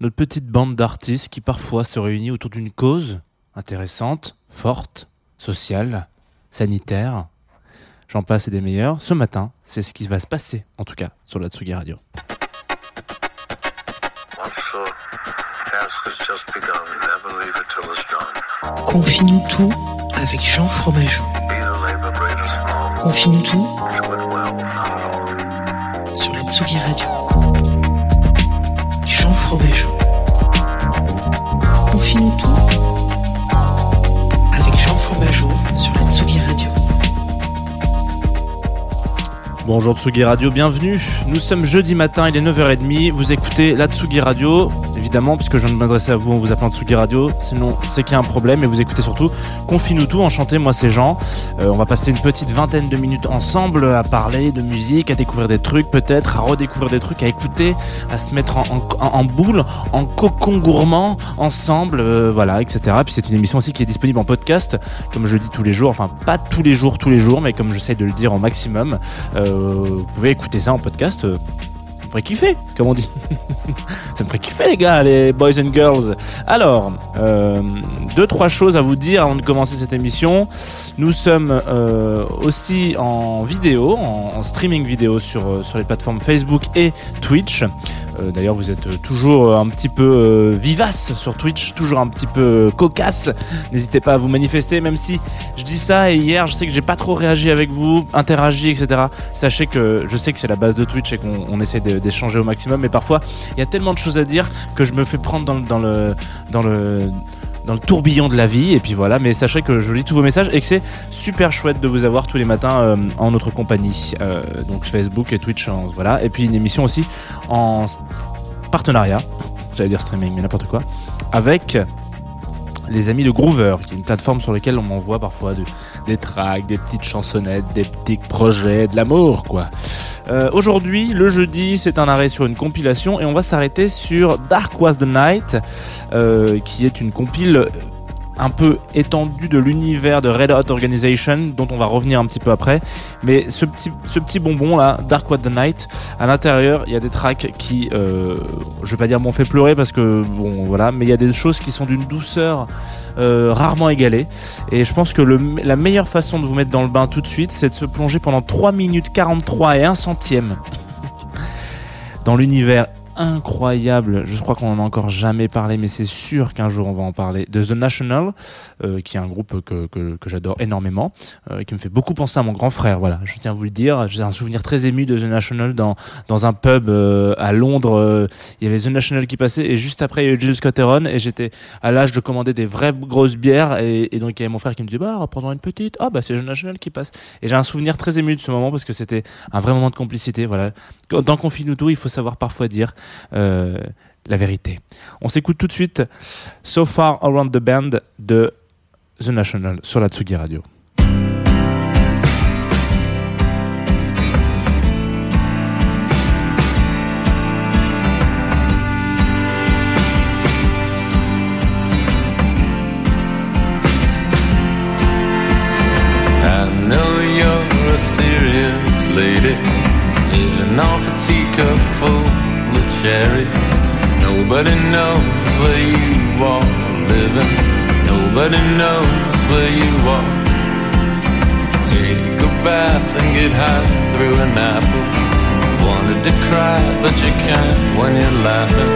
notre petite bande d'artistes qui parfois se réunit autour d'une cause intéressante, forte, sociale, sanitaire. J'en passe et des meilleurs. Ce matin, c'est ce qui va se passer, en tout cas, sur la Tsugi Radio. Confine-nous tout avec Jean Fromageau. Confine-nous tout sur la Tsugi Radio. Jean Fromageau. Bonjour Tsugi Radio, bienvenue. Nous sommes jeudi matin, il est 9h30. Vous écoutez la Tsugi Radio, évidemment, puisque je viens de m'adresser à vous en vous appelant Tsugi Radio. Sinon, c'est qu'il y a un problème. Et vous écoutez surtout Confine-nous tout, enchanté, moi c'est Jean. Euh, on va passer une petite vingtaine de minutes ensemble à parler de musique, à découvrir des trucs peut-être, à redécouvrir des trucs, à écouter, à se mettre en, boule, en cocon gourmand, ensemble, euh, voilà, etc. Puis c'est une émission aussi qui est disponible en podcast, comme je le dis tous les jours. Enfin, pas tous les jours, tous les jours, mais comme j'essaye de le dire au maximum. Euh, vous pouvez écouter ça en podcast. euh, ça me ferait kiffer, comme on dit. ça me ferait kiffer, les gars, les boys and girls. Alors, euh, deux, trois choses à vous dire avant de commencer cette émission. Nous sommes euh, aussi en vidéo, en, en streaming vidéo sur, sur les plateformes Facebook et Twitch. Euh, D'ailleurs, vous êtes euh, toujours un petit peu euh, vivace sur Twitch, toujours un petit peu euh, cocasse. N'hésitez pas à vous manifester, même si je dis ça et hier, je sais que j'ai pas trop réagi avec vous, interagi, etc. Sachez que je sais que c'est la base de Twitch et qu'on on essaie d'échanger au maximum, mais parfois il y a tellement de choses à dire que je me fais prendre dans le dans le dans le tourbillon de la vie. Et puis voilà mais sachez que je lis tous vos messages et que c'est super chouette de vous avoir tous les matins euh, en notre compagnie Euh, donc Facebook et Twitch voilà. Et puis une émission aussi en partenariat j'allais dire streaming mais n'importe quoi avec les amis de Groover, qui est une plateforme sur laquelle on m'envoie parfois de- des tracks, des petites chansonnettes, des petits projets, de l'amour, quoi. Euh, Aujourd'hui, le jeudi, c'est un arrêt sur une compilation et on va s'arrêter sur Dark Was the Night, euh, qui est une compile un peu étendue de l'univers de Red Hot Organization, dont on va revenir un petit peu après. Mais ce petit, ce petit bonbon là, Dark Was the Night, à l'intérieur, il y a des tracks qui, euh, je vais pas dire m'ont fait pleurer parce que bon voilà, mais il y a des choses qui sont d'une douceur euh, rarement égalée. Et je pense que la meilleure façon de vous mettre dans le bain tout de suite, c'est de se plonger pendant 3 minutes 43 et 1 centième dans l'univers incroyable, je crois qu'on en a encore jamais parlé, mais c'est sûr qu'un jour on va en parler, de The National, euh, qui est un groupe que, que, que j'adore énormément, euh, qui me fait beaucoup penser à mon grand frère, voilà, je tiens à vous le dire, j'ai un souvenir très ému de The National dans, dans un pub euh, à Londres, euh, il y avait The National qui passait, et juste après il y a eu Jill Scott Heron, et j'étais à l'âge de commander des vraies grosses bières, et, et donc il y avait mon frère qui me disait, bah, prends une petite, ah bah c'est The National qui passe, et j'ai un souvenir très ému de ce moment, parce que c'était un vrai moment de complicité, voilà, dans Confine tout, il faut savoir parfois dire euh, la vérité. On s'écoute tout de suite So Far Around the Band de The National sur la Tsugi Radio. Apple. Wanted to cry, but you can't when you're laughing.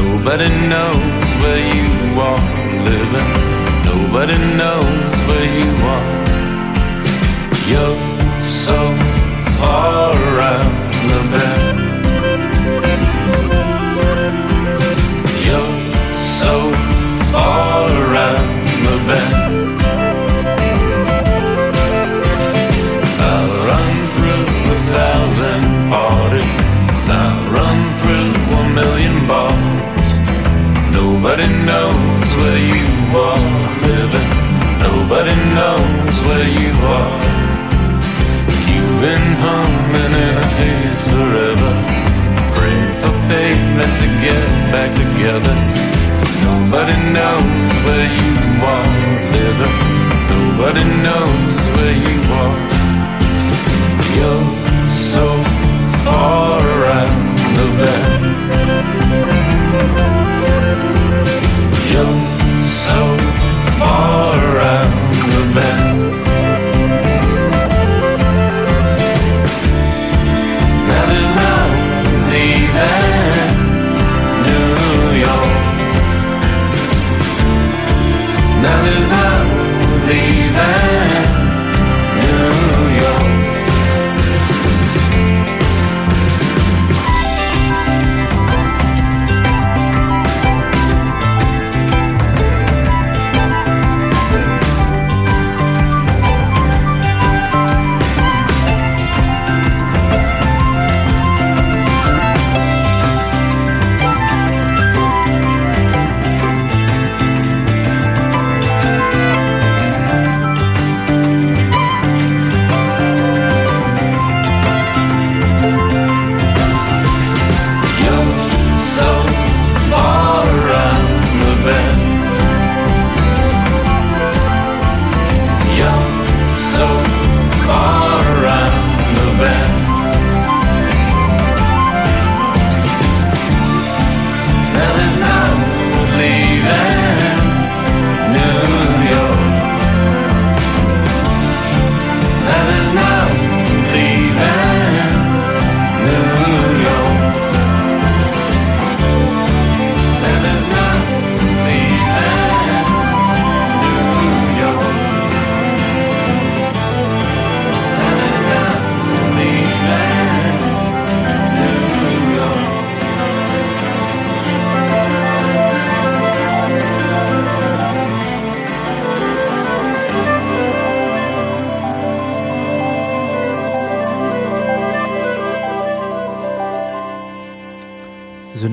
Nobody knows where you are living. Nobody knows where you are. You're so far around the bend. Are. You've been humming in a haze forever. Praying for pavement to get back together. Nobody knows where you are living. Nobody knows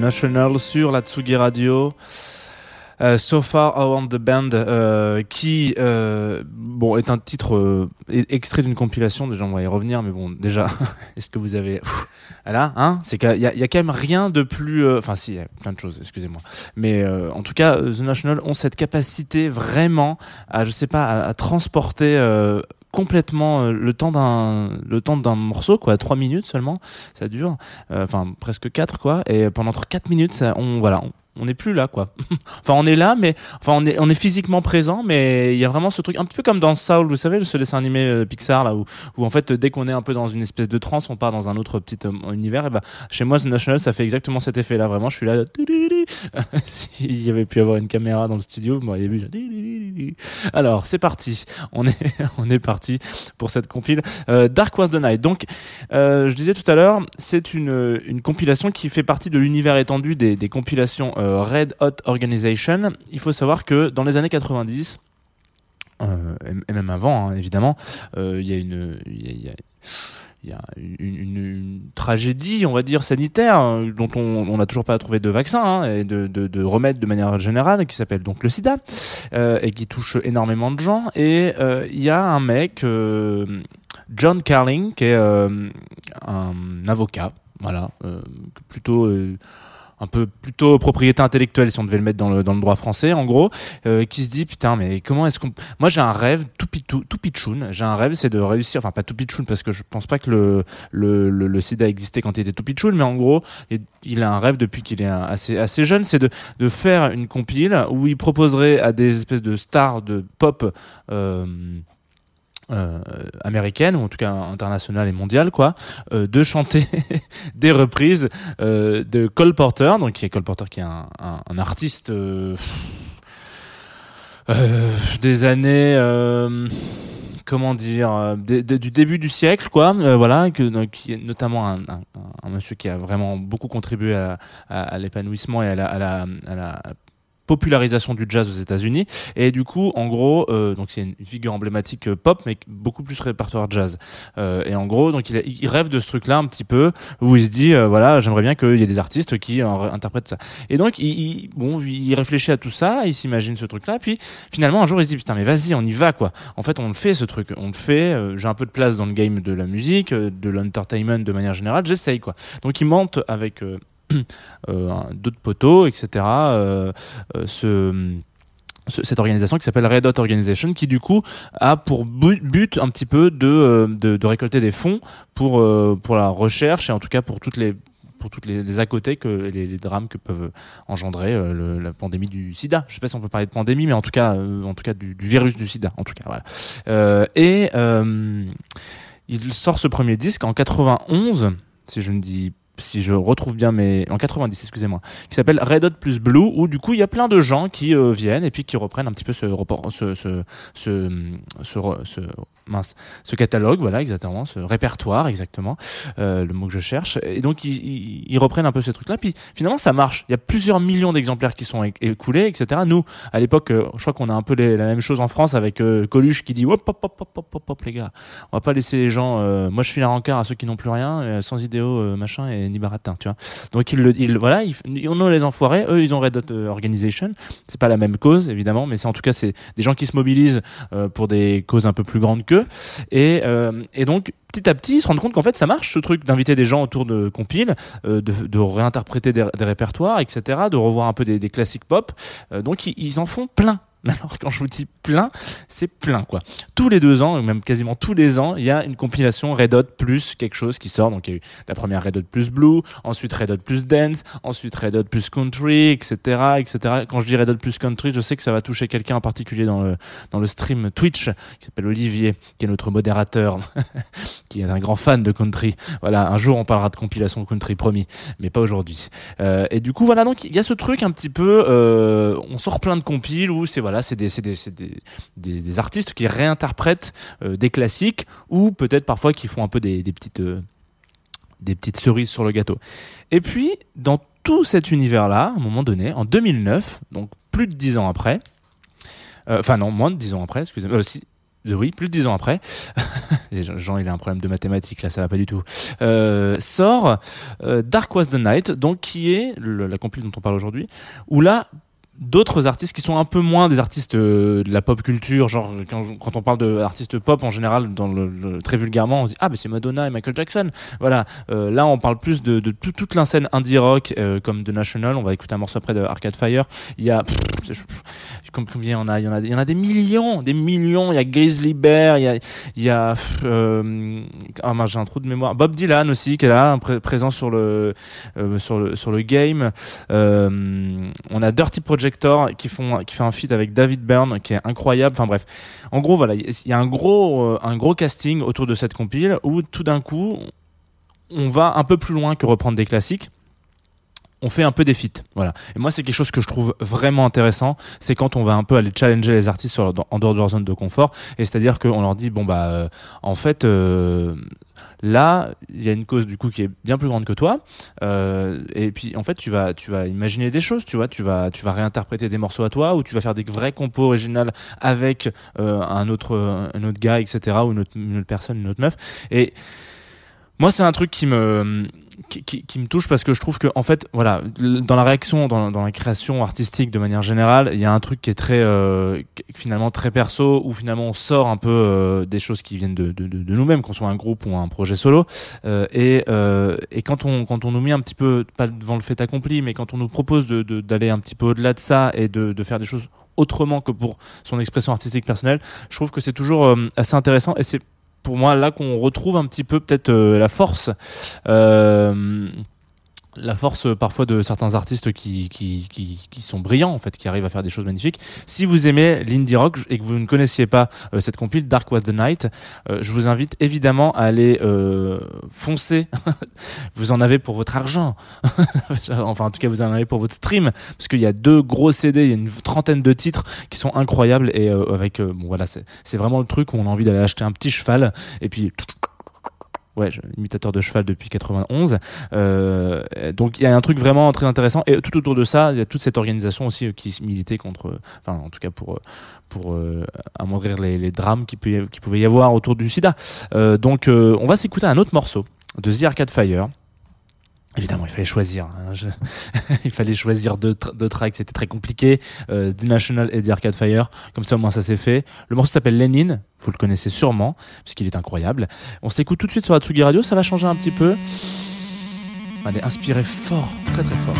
National sur la Tsugi Radio. Euh, so Far Around the Band, euh, qui euh, bon est un titre extrait d'une compilation. Déjà, on va y revenir, mais bon, déjà, est-ce que vous avez, Pff, là, hein, c'est qu'il y, a- quand même rien de plus, enfin, si, il y a plein de choses, excusez-moi, mais en tout cas, The National ont cette capacité vraiment à, je sais pas, à transporter. Complètement euh, le temps d'un le temps d'un morceau quoi. Trois minutes seulement ça dure. Euh, enfin presque quatre quoi. Et pendant quatre minutes ça, on voilà on, on n'est plus là quoi. Enfin on est là mais enfin on est on est physiquement présent mais il y a vraiment ce truc un petit peu comme dans Soul vous savez ce dessin animé euh, Pixar là où où en fait dès qu'on est un peu dans une espèce de transe on part dans un autre petit univers et bah chez moi The National ça fait exactement cet effet là vraiment je suis là s'il y avait pu avoir une caméra dans le studio vous m'auriez vu. Alors c'est parti. On est parti pour cette compile Euh, Dark Was the Night. Donc euh, je disais tout à l'heure c'est une compilation qui fait partie de l'univers étendu des, compilations euh, Red Hot Organization. Il faut savoir que dans les années 90 euh, et- même avant hein, évidemment il y a une il y a une, tragédie, on va dire, sanitaire, euh, dont on n'a toujours pas trouvé de vaccin hein, et de, de, de remède de manière générale, qui s'appelle donc le sida, euh, et qui touche énormément de gens. Et euh, il y a un mec, euh, John Carling, qui est euh, un avocat, voilà, euh, plutôt... un peu plutôt propriété intellectuelle si on devait le mettre dans le, dans le droit français en gros euh, qui se dit putain mais comment est-ce qu'on moi j'ai un rêve tout pitou tout pitchoun j'ai un rêve c'est de réussir enfin pas tout pitchoun parce que je pense pas que le le, le, le sida existait quand il était tout pitchoun mais en gros il, il a un rêve depuis qu'il est assez assez jeune c'est de de faire une compile où il proposerait à des espèces de stars de pop euh, euh, américaine ou en tout cas internationale et mondiale quoi euh, de chanter des reprises euh, de Cole Porter donc qui est Cole Porter qui est un, un, un artiste euh, euh, des années euh, comment dire du début du siècle quoi voilà qui est notamment un, un, un monsieur qui a vraiment beaucoup contribué à, à, à l'épanouissement et à la, à la, à la popularisation du jazz aux États-Unis. Et du coup en gros euh, donc c'est une figure emblématique euh, pop mais beaucoup plus répertoire jazz. Euh, et en gros donc il, il rêve de ce truc là un petit peu où il se dit euh, voilà j'aimerais bien qu'il y ait des artistes qui euh, interprètent ça. Et donc il, il- bon il réfléchit à tout ça il s'imagine ce truc là puis finalement un jour il se dit putain mais vas-y on y va quoi. En fait on le fait ce truc. On le fait euh, j'ai un peu de place dans le game de la musique de l'entertainment de manière générale j'essaye quoi. Donc il monte avec d'autres poteaux etc euh, euh, ce ce- cette organisation qui s'appelle Red Hot Organization qui du coup a pour bu- but un petit peu de, euh, de, de récolter des fonds pour, euh, pour la recherche et en tout cas pour toutes les pour toutes les, les à côté que les, les drames que peuvent engendrer euh, le- la pandémie du sida. Je sais pas si on peut parler de pandémie, mais en tout cas, euh, en tout cas du, du virus du sida. En tout cas, voilà. Euh, et euh, il sort ce premier disque en 91, si je ne dis si je retrouve bien mes en 90 excusez-moi qui s'appelle Red Hot plus Blue où du coup il y a plein de gens qui euh, viennent et puis qui reprennent un petit peu ce report ce ce ce, ce, mince ce catalogue voilà exactement ce répertoire exactement euh, le mot que je cherche. Et donc ils, reprennent un peu ces trucs là puis finalement ça marche. Il y a plusieurs millions d'exemplaires qui sont écoulés etc nous à l'époque euh, je crois qu'on a un peu la même chose en France avec Coluche qui dit hop hop hop hop hop hop les gars. On va pas laisser les gens moi je suis la rencard à ceux qui n'ont plus rien sans idéaux machin ni baratin tu vois. Donc ils le ils, voilà ils, on les enfoirés eux ils ont Red Hot euh, Organization. C'est pas la même cause évidemment mais c'est en tout cas c'est des gens qui se mobilisent euh, pour des causes un peu plus grandes qu'eux. Et euh, et donc petit à petit ils se rendent compte qu'en fait ça marche ce truc d'inviter des gens autour de compiles de, réinterpréter des, répertoires etc de revoir un peu des, classiques pop. Donc ils en font plein alors quand je vous dis plein, c'est plein quoi. Tous les deux ans, ou même quasiment tous les ans, il y a une compilation Red Hot plus quelque chose qui sort. Donc il y a eu la première Red Hot plus Blue, ensuite Red Hot plus Dance, ensuite Red Hot plus Country, etc., etc. Quand je dis Red Hot plus Country, je sais que ça va toucher quelqu'un en particulier dans le dans le stream Twitch qui s'appelle Olivier, qui est notre modérateur, qui est un grand fan de country. Voilà, un jour on parlera de compilation country, promis, mais pas aujourd'hui. Euh, et du coup voilà, donc il y a ce truc un petit peu, euh, on sort plein de compiles où c'est voilà, c'est des, artistes qui réinterprètent euh, des classiques ou peut-être parfois qui font un peu des, des petites euh, des petites cerises sur le gâteau. Et puis dans tout cet univers-là, à un moment donné, en 2009, donc plus de dix ans après, euh, enfin non, moins de dix ans après, excusez-moi, oui, plus de dix ans après, Jean il a un problème de mathématiques là, ça va pas du tout, sort Dark Was the Night, donc qui est la compil dont on parle aujourd'hui, où là d'autres artistes qui sont un peu moins des artistes euh, de la pop culture genre quand, on parle d'artistes pop en général très vulgairement on se dit ah mais c'est Madonna et Michael Jackson. Voilà. Euh, là on parle plus de, de tout- toute l'inscène indie rock euh, comme The National. On va écouter un morceau après de Arcade Fire. Il y a pff, com- combien en a? Il y en a il y en a des millions des millions. Il y a Grizzly Bear il y a il y a pff, ah mince, j'ai un trou de mémoire. Bob Dylan aussi qui est là présent sur le sur le sur le game. On a Dirty Qui font qui fait un feat avec David Byrne qui est incroyable. Enfin bref, en gros voilà, il y a un gros euh, un gros casting autour de cette compile où tout d'un coup on va un peu plus loin que reprendre des classiques. On fait un peu des feats, voilà. Et moi, c'est quelque chose que je trouve vraiment intéressant. C'est quand on va un peu aller challenger les artistes en dehors de leur zone de confort. Et c'est-à-dire qu'on leur dit, bon bah, euh, en fait, euh, là, il y a une cause du coup qui est bien plus grande que toi. Euh, et puis en fait, tu vas, tu vas imaginer des choses, tu vois, tu vas, tu vas réinterpréter des morceaux à toi, ou tu vas faire des vrais compos originales avec euh, un autre, un autre gars, etc., ou une une autre personne, une autre meuf. Et moi, c'est un truc qui me qui, qui, me touche parce que je trouve que en fait, voilà, dans la réaction, dans, dans la création artistique de manière générale, il y a un truc qui est très euh, finalement très perso, où finalement on sort un peu euh, des choses qui viennent de, de, de, nous-mêmes, qu'on soit un groupe ou un projet solo. Euh, et euh, et quand on quand on nous met un petit peu pas devant le fait accompli, mais quand on nous propose de de- d'aller un petit peu au-delà de ça et de de faire des choses autrement que pour son expression artistique personnelle, je trouve que c'est toujours euh, assez intéressant et c'est pour moi là qu'on retrouve un petit peu peut-être euh, la force. Euh, la force euh, parfois de certains artistes qui, qui, qui, qui sont brillants en fait, qui arrivent à faire des choses magnifiques. Si vous aimez l'indie rock et que vous ne connaissiez pas euh, cette compile Dark Was the Night, euh, je vous invite évidemment à aller euh, foncer. vous en avez pour votre argent. enfin en tout cas vous en avez pour votre stream parce qu'il y a deux gros CD, il y a une trentaine de titres qui sont incroyables et euh, avec euh, bon voilà c'est c'est vraiment le truc où on a envie d'aller acheter un petit cheval et puis Ouais, imitateur de cheval depuis 91. Euh, donc il y a un truc vraiment très intéressant et tout autour de ça, il y a toute cette organisation aussi euh, qui militait contre, euh, enfin en tout cas pour euh, pour euh, amoindrir les, les drames qui, peut, qui pouvait y avoir autour du SIDA. Euh, donc on va s'écouter un autre morceau de The Arcade Fire. Évidemment, il fallait choisir. hein, il fallait choisir deux tracks, c'était très compliqué. Euh, The National et The Arcade Fire. Comme ça, au moins, ça s'est fait. Le morceau s'appelle Lenin. Vous le connaissez sûrement, puisqu'il est incroyable. On s'écoute tout de suite sur la Tsugi Radio. Ça va changer un petit peu. Allez, inspirez fort, très très fort.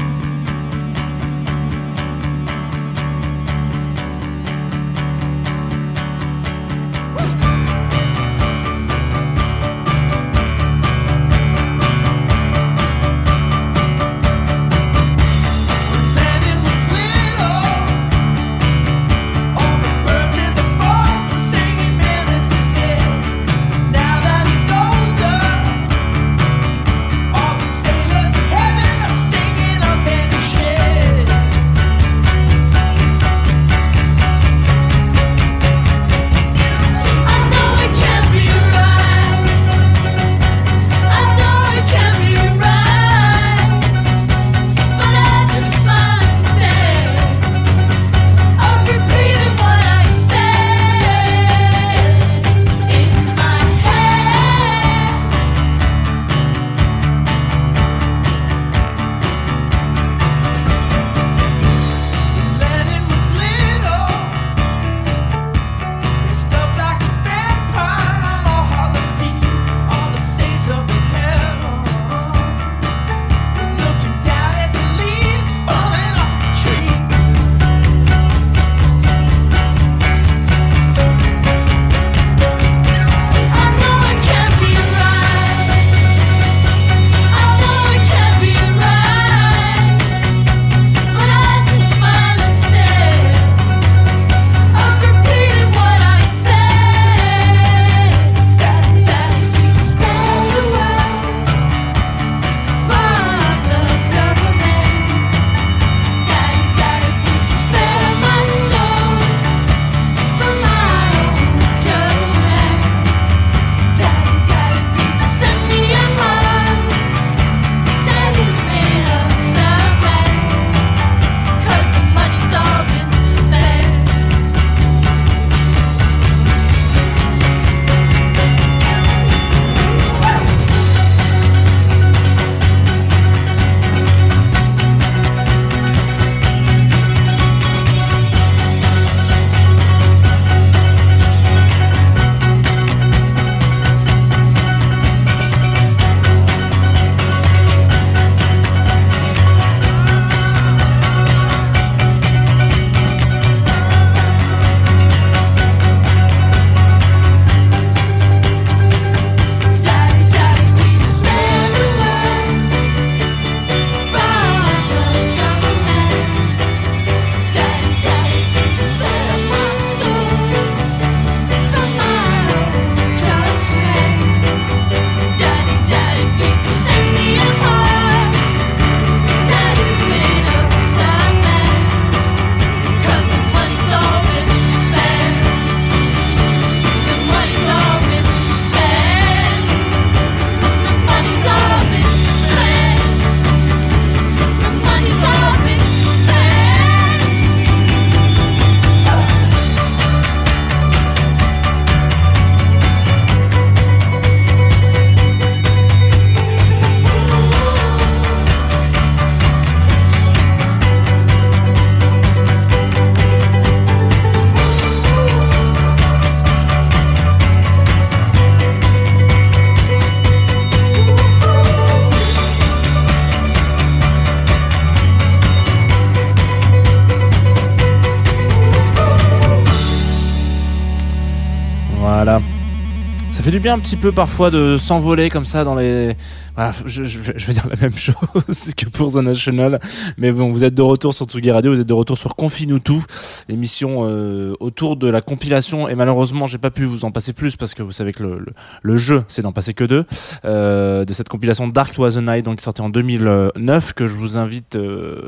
Fait du bien un petit peu parfois de s'envoler comme ça dans les. Voilà, je, je, je vais dire la même chose que pour The National, mais bon, vous êtes de retour sur Tsugi Radio, vous êtes de retour sur Confine-nous tout, émission euh, autour de la compilation. Et malheureusement, j'ai pas pu vous en passer plus parce que vous savez que le, le, le jeu, c'est d'en passer que deux euh, de cette compilation Dark Was the Night, donc sortie en 2009, que je vous invite euh,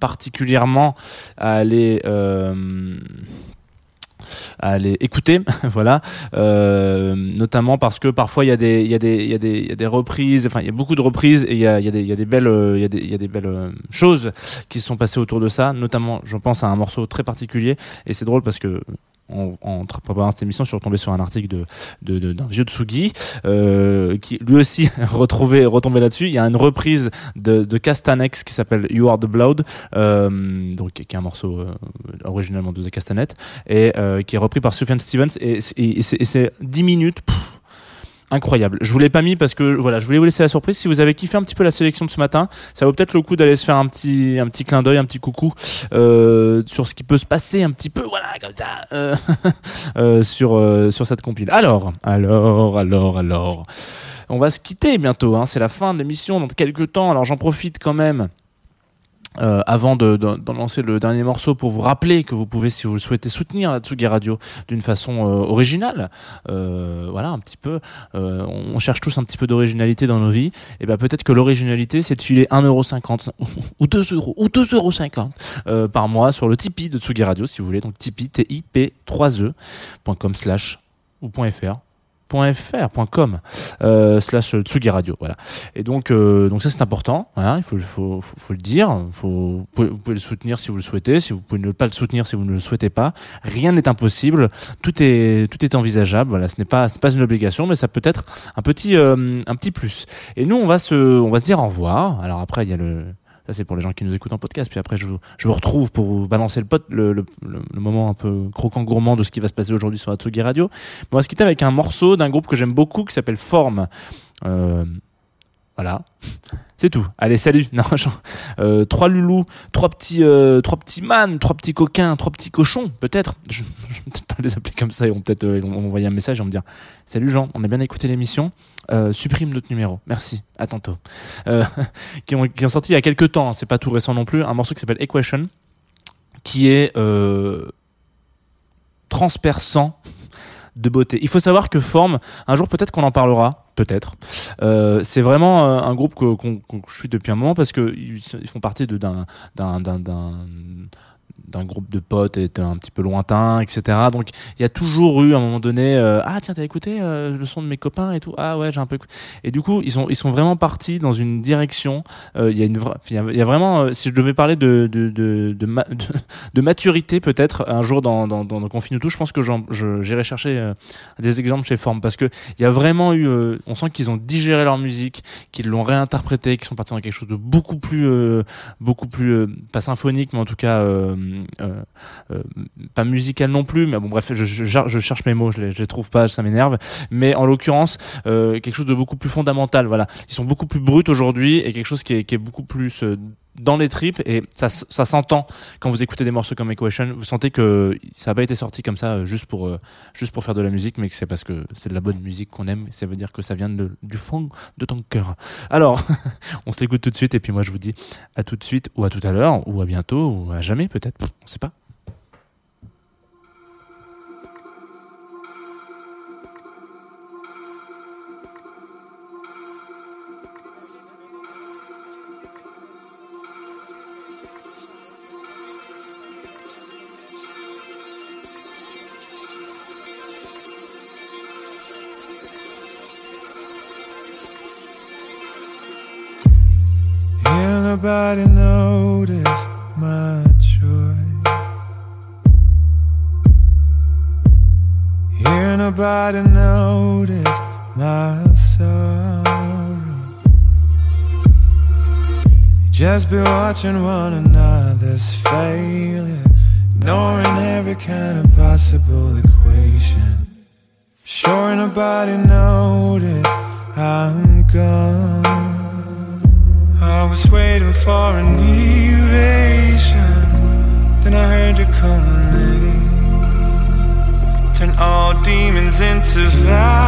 particulièrement à aller. Euh, à aller écouter, voilà, euh, notamment parce que parfois il y a des, il y a des, il y a des, il y a des reprises, enfin il y a beaucoup de reprises et il y a, il y a des, il y a des belles, euh, il y a des, il y a des belles euh, choses qui se sont passées autour de ça, notamment, je pense à un morceau très particulier et c'est drôle parce que en, en préparant cette émission, je suis retombé sur un article de de- de- d'un vieux Tsugi euh, qui lui aussi retrouvé retombé là-dessus. Il y a une reprise de, de Castanex qui s'appelle You Are the Blood, euh, donc qui est un morceau euh, originalement de The Castanet et euh, qui est repris par Sufjan Stevens et, et et c'est 10 minutes. Incroyable. Je vous l'ai pas mis parce que voilà, je voulais vous laisser la surprise. Si vous avez kiffé un petit peu la sélection de ce matin, ça vaut peut-être le coup d'aller se faire un petit un petit clin d'œil, un petit coucou euh, sur ce qui peut se passer un petit peu, voilà, comme ça, euh, euh, sur euh, sur cette compile. Alors, alors, alors, alors, on va se quitter bientôt. Hein. C'est la fin de l'émission dans quelques temps. Alors j'en profite quand même. Euh, avant de, de- d'en lancer le dernier morceau pour vous rappeler que vous pouvez, si vous le souhaitez, soutenir la Tsugi Radio d'une façon euh, originale, euh, voilà un petit peu. euh, on cherche tous un petit peu d'originalité dans nos vies. Et ben peut-être que l'originalité, c'est de filer 1,50€ ou 2 euros ou 2,50€ euh, par mois sur le Tipeee de Tsugi Radio, si vous voulez. Donc Tipeee, T-I-P-3e.com slash ou .fr .fr.com euh, slash Tsugi Radio voilà et donc euh, donc ça c'est important voilà il faut, faut, faut, faut le dire faut, vous, pouvez, vous pouvez le soutenir si vous le souhaitez si vous pouvez ne pas le soutenir si vous ne le souhaitez pas rien n'est impossible tout est tout est envisageable voilà ce n'est pas ce n'est pas une obligation mais ça peut être un petit euh, un petit plus et nous on va se on va se dire au revoir alors après il y a le ça c'est pour les gens qui nous écoutent en podcast. Puis après je vous, je vous retrouve pour vous balancer le, pot, le, le, le, moment un peu croquant gourmand de ce qui va se passer aujourd'hui sur Atsugi Radio. On va se quitter avec un morceau d'un groupe que j'aime beaucoup qui s'appelle Forme. Euh, voilà. C'est tout. Allez, salut. Non, euh, trois loulous, trois petits, euh, trois petits man, trois petits coquins, trois petits cochons, peut-être. Je, je vais peut-être pas les appeler comme ça. Ils vont peut-être euh, un message et vont me dire Salut Jean, on a bien écouté l'émission. Euh, supprime notre numéro. Merci. À tantôt. Euh, qui, ont, qui ont sorti il y a quelques temps. hein, C'est pas tout récent non plus. Un morceau qui s'appelle Equation, qui est euh, transperçant de beauté. Il faut savoir que Forme, un jour peut-être qu'on en parlera, peut-être. Euh, c'est vraiment euh, un groupe que, qu'on- je suis depuis un moment parce que ils, ils font partie de, d'un, d'un groupe de potes et un petit peu lointain, etc. Donc il y a toujours eu à un moment donné, euh, ah tiens t'as écouté euh, le son de mes copains et tout, ah ouais j'ai un peu. Et du coup ils sont ils sont vraiment partis dans une direction. euh, Il y a une il y a, vraiment, euh, si je devais parler de de de de, ma- de, maturité peut-être un jour dans dans dans, dans Confine tout, je pense que j'irai chercher euh, des exemples chez Forme parce que il y a vraiment eu, on sent qu'ils ont digéré leur musique, qu'ils l'ont réinterprété, qu'ils sont partis dans quelque chose de beaucoup plus beaucoup plus pas symphonique mais en tout cas euh, pas musical non plus mais bon bref je, je, cherche mes mots je les, les trouve pas ça m'énerve. Mais en l'occurrence euh, quelque chose de beaucoup plus fondamental voilà. Ils sont beaucoup plus bruts aujourd'hui et quelque chose qui est, beaucoup plus euh, dans les tripes et ça, ça s'entend. Quand vous écoutez des morceaux comme Equation vous sentez que ça n'a pas été sorti comme ça euh, juste pour euh, juste pour faire de la musique mais que c'est parce que c'est de la bonne musique qu'on aime. Ça veut dire que ça vient de, du fond de ton cœur. Alors on se l'écoute tout de suite et puis moi je vous dis à tout de suite ou à tout à l'heure ou à bientôt ou à jamais peut-être. On sait pas nobody noticed my joy. Here, nobody noticed my sorrow. Just be watching one another's failure, ignoring every kind of possible equation. Sure, nobody noticed I'm gone. Was waiting for an evasion. Then I heard you me. Turn all demons into vibrations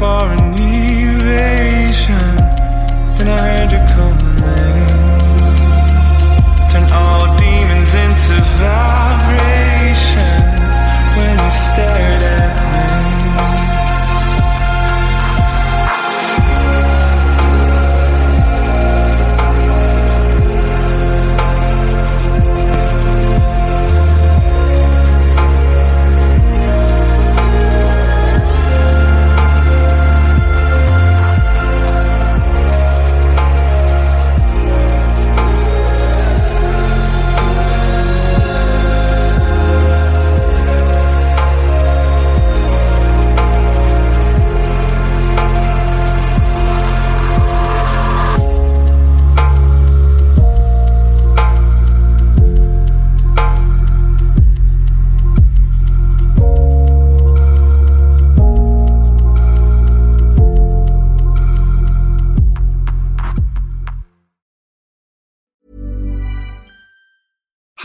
for an evasion. Then I heard you calling. Turn all demons into vibrations